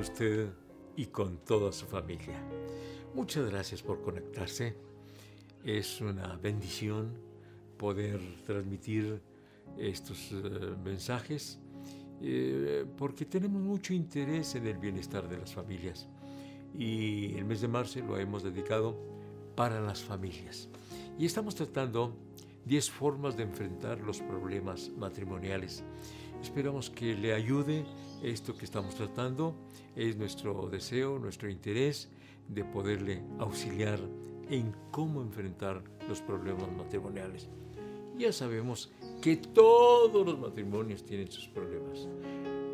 Usted y con toda su familia. Muchas gracias por conectarse. Es una bendición poder transmitir estos eh, mensajes eh, porque tenemos mucho interés en el bienestar de las familias y el mes de marzo lo hemos dedicado para las familias. Y estamos tratando 10 formas de enfrentar los problemas matrimoniales. Esperamos que le ayude esto que estamos tratando. Es nuestro deseo, nuestro interés de poderle auxiliar en cómo enfrentar los problemas matrimoniales. Ya sabemos que todos los matrimonios tienen sus problemas.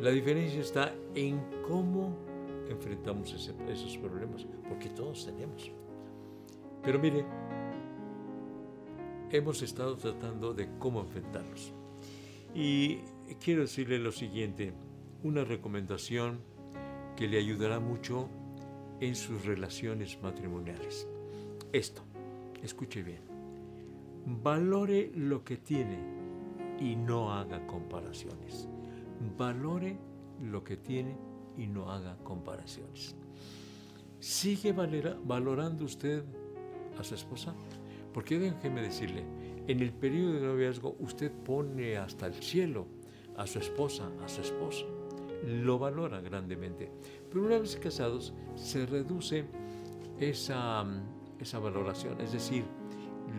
La diferencia está en cómo enfrentamos esos problemas, porque todos tenemos. Pero mire, hemos estado tratando de cómo enfrentarlos. Y quiero decirle lo siguiente, una recomendación que le ayudará mucho en sus relaciones matrimoniales. Esto, escuche bien, valore lo que tiene y no haga comparaciones. Valore lo que tiene y no haga comparaciones. ¿Sigue valorando usted a su esposa? Porque déjeme decirle, en el periodo de noviazgo usted pone hasta el cielo a su esposa, a su esposo. Lo valora grandemente. Pero una vez casados se reduce esa, esa valoración, es decir,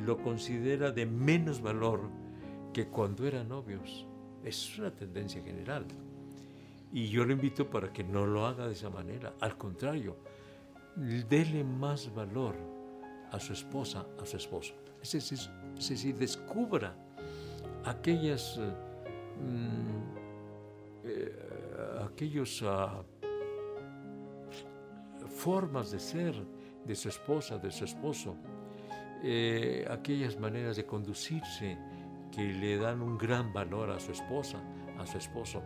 lo considera de menos valor que cuando eran novios. Es una tendencia general. Y yo le invito para que no lo haga de esa manera. Al contrario, dele más valor a su esposa, a su esposo. Es decir, descubra aquellas, mm, eh, aquellos ah, formas de ser de su esposa, de su esposo, eh, aquellas maneras de conducirse que le dan un gran valor a su esposa, a su esposo.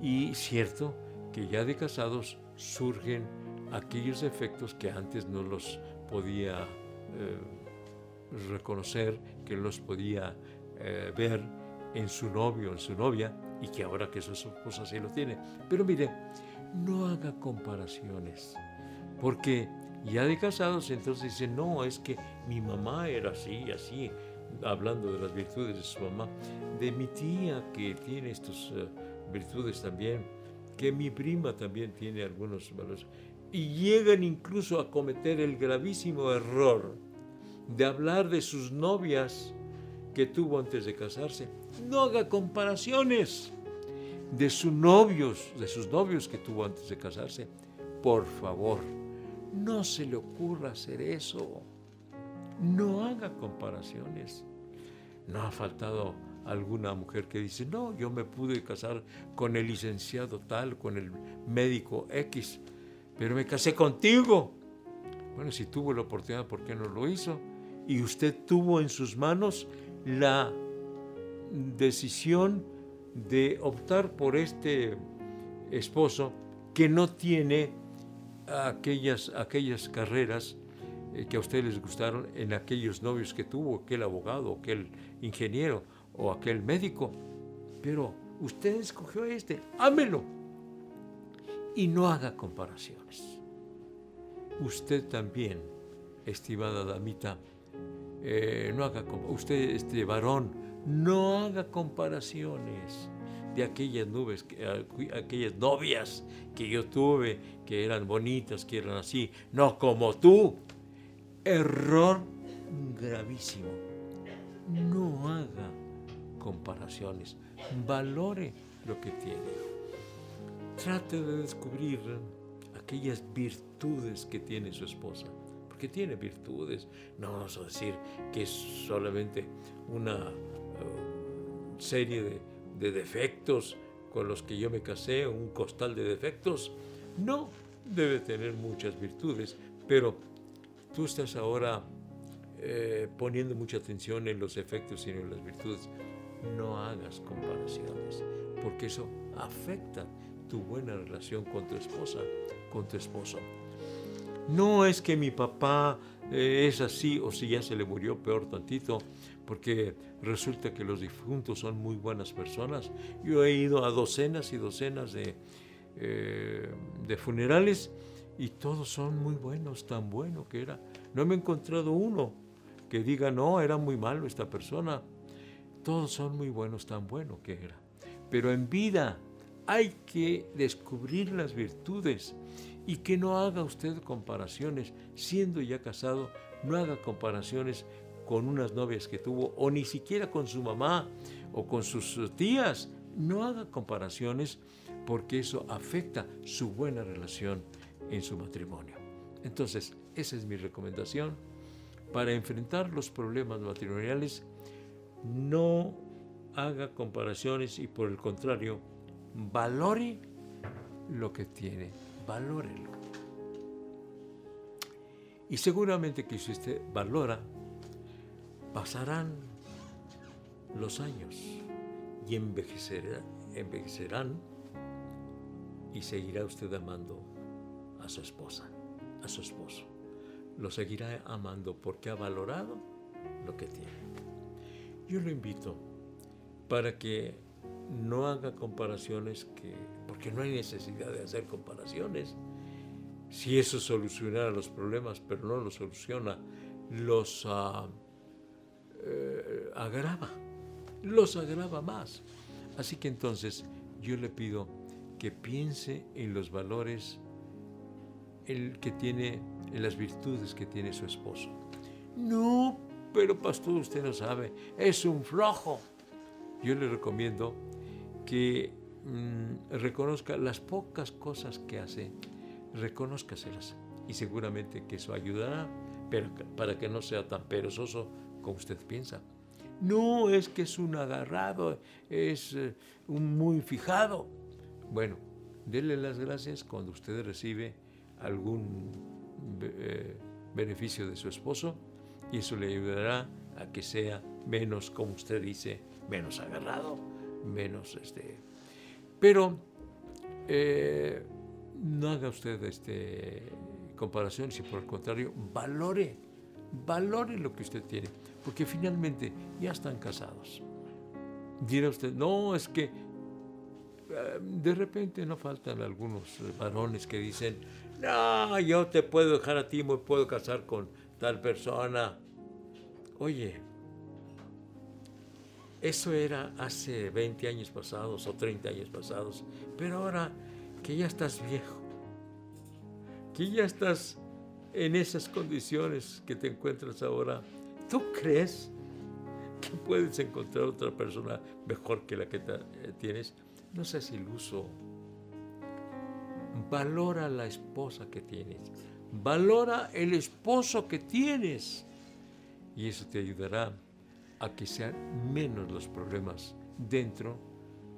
Y cierto que ya de casados surgen aquellos defectos que antes no los podía eh, reconocer, que los podía ver en su novio, en su novia, y que ahora que su esposa sí lo tiene. Pero mire, no haga comparaciones, porque ya de casados entonces dice, no, es que mi mamá era así, así, hablando de las virtudes de su mamá, de mi tía que tiene estas eh, virtudes también, que mi prima también tiene algunos valores y llegan incluso a cometer el gravísimo error de hablar de sus novias que tuvo antes de casarse. No haga comparaciones de sus novios, de sus novios que tuvo antes de casarse. Por favor, no se le ocurra hacer eso. No haga comparaciones. No ha faltado alguna mujer que dice, no, yo me pude casar con el licenciado tal, con el médico X pero me casé contigo. Bueno, si tuvo la oportunidad, ¿por qué no lo hizo? Y usted tuvo en sus manos la decisión de optar por este esposo que no tiene aquellas, aquellas carreras eh, que a ustedes les gustaron en aquellos novios que tuvo, aquel abogado, aquel ingeniero o aquel médico. Pero usted escogió este, ámelo y no haga comparaciones. Usted también, estimada damita, eh, no haga usted, este varón, no haga comparaciones de aquellas nubes, aquellas novias que yo tuve, que eran bonitas, que eran así, no como tú. Error gravísimo. No haga comparaciones, valore lo que tiene trate de descubrir aquellas virtudes que tiene su esposa, porque tiene virtudes. No vamos a decir que es solamente una uh, serie de, de defectos con los que yo me casé, un costal de defectos. No, debe tener muchas virtudes, pero tú estás ahora eh, poniendo mucha atención en los efectos y en las virtudes. No hagas comparaciones, porque eso afecta tu buena relación con tu esposa, con tu esposo. No es que mi papá eh, es así o si ya se le murió peor tantito, porque resulta que los difuntos son muy buenas personas. Yo he ido a docenas y docenas de, eh, de funerales y todos son muy buenos, tan bueno que era. No me he encontrado uno que diga, no, era muy malo esta persona. Todos son muy buenos, tan bueno que era. Pero en vida hay que descubrir las virtudes y que no haga usted comparaciones, siendo ya casado, no haga comparaciones con unas novias que tuvo o ni siquiera con su mamá o con sus tías. No haga comparaciones porque eso afecta su buena relación en su matrimonio. Entonces, esa es mi recomendación. Para enfrentar los problemas matrimoniales, no haga comparaciones y por el contrario, valore lo que tiene, valórelo. Y seguramente que si usted valora, pasarán los años y envejecerán y seguirá usted amando a su esposa, a su esposo. Lo seguirá amando porque ha valorado lo que tiene. Yo lo invito para que no haga comparaciones que, porque no hay necesidad de hacer comparaciones. Si eso solucionara los problemas, pero no los soluciona, los uh, eh, agrava, los agrava más. Así que entonces yo le pido que piense en los valores que tiene, en las virtudes que tiene su esposo. No, pero pastor, usted no sabe, es un flojo. Yo le recomiendo que mm, reconozca las pocas cosas que hace, reconózcaselas y seguramente que eso ayudará pero, para que no sea tan perezoso como usted piensa. No es que es un agarrado, es eh, un muy fijado. Bueno, dele las gracias cuando usted recibe algún eh, beneficio de su esposo y eso le ayudará a que sea menos, como usted dice, menos agarrado, menos este. Pero eh, no haga usted este comparaciones y por el contrario, valore, valore lo que usted tiene, porque finalmente ya están casados. Dirá usted, no, es que eh, de repente no faltan algunos varones que dicen, no, yo te puedo dejar a ti, me puedo casar con tal persona. Oye, eso era hace 20 años pasados o 30 años pasados, pero ahora que ya estás viejo, que ya estás en esas condiciones que te encuentras ahora, ¿tú crees que puedes encontrar otra persona mejor que la que eh, tienes? No seas iluso. Valora la esposa que tienes. Valora el esposo que tienes. Y eso te ayudará a que sean menos los problemas dentro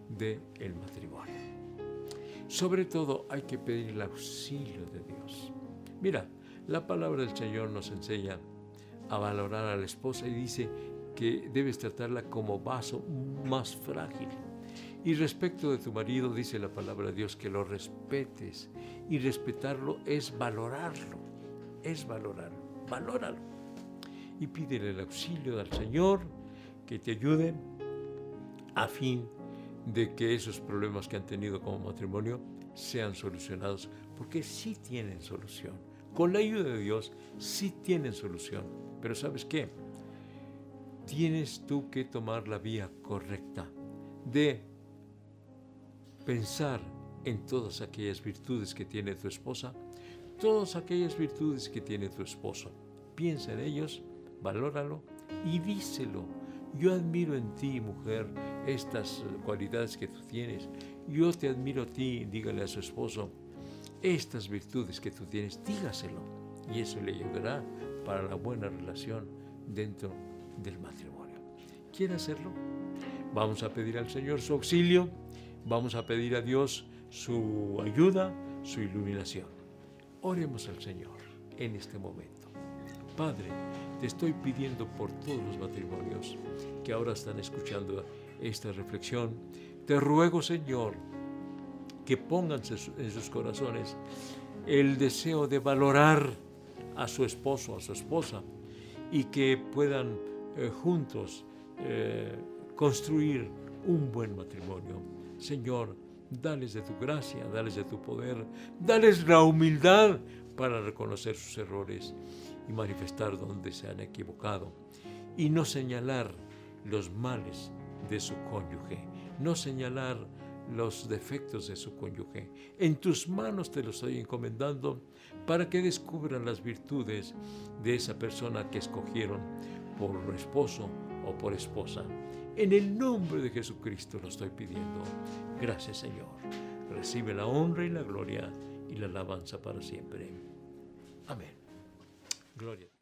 del el matrimonio. Sobre todo hay que pedir el auxilio de Dios. Mira, la palabra del Señor nos enseña a valorar a la esposa y dice que debes tratarla como vaso más frágil y respecto de tu marido, dice la palabra de Dios, que lo respetes. Y respetarlo es valorarlo, es valorarlo, valóralo. Y pídele el auxilio del Señor que te ayude a fin de que esos problemas que han tenido como matrimonio sean solucionados, porque sí tienen solución. Con la ayuda de Dios sí tienen solución. Pero ¿sabes qué? Tienes tú que tomar la vía correcta de pensar en todas aquellas virtudes que tiene tu esposa, todas aquellas virtudes que tiene tu esposo. Piensa en ellos, valóralo y díselo. Yo admiro en ti, mujer, estas cualidades que tú tienes. Yo te admiro a ti, dígale a su esposo, estas virtudes que tú tienes, dígaselo. Y eso le ayudará para la buena relación dentro del matrimonio. ¿Quiere hacerlo? Vamos a pedir al Señor su auxilio Vamos a pedir a Dios su ayuda, su iluminación. Oremos al Señor en este momento. Padre, te estoy pidiendo por todos los matrimonios que ahora están escuchando esta reflexión. Te ruego, Señor, que pongan en sus corazones el deseo de valorar a su esposo, a su esposa, y que puedan eh, juntos eh, construir un buen matrimonio Señor, Dales de tu gracia, dales de tu poder, dales la humildad para reconocer sus errores y manifestar donde se han equivocado y no señalar los males de su cónyuge, no señalar los defectos de su cónyuge. En tus manos te lo estoy encomendando para que descubran las virtudes de esa persona que escogieron por esposo o por esposa. En el nombre de Jesucristo lo estoy pidiendo. Gracias Señor. Recibe la honra y la gloria y la alabanza para siempre. Amén. Gloria.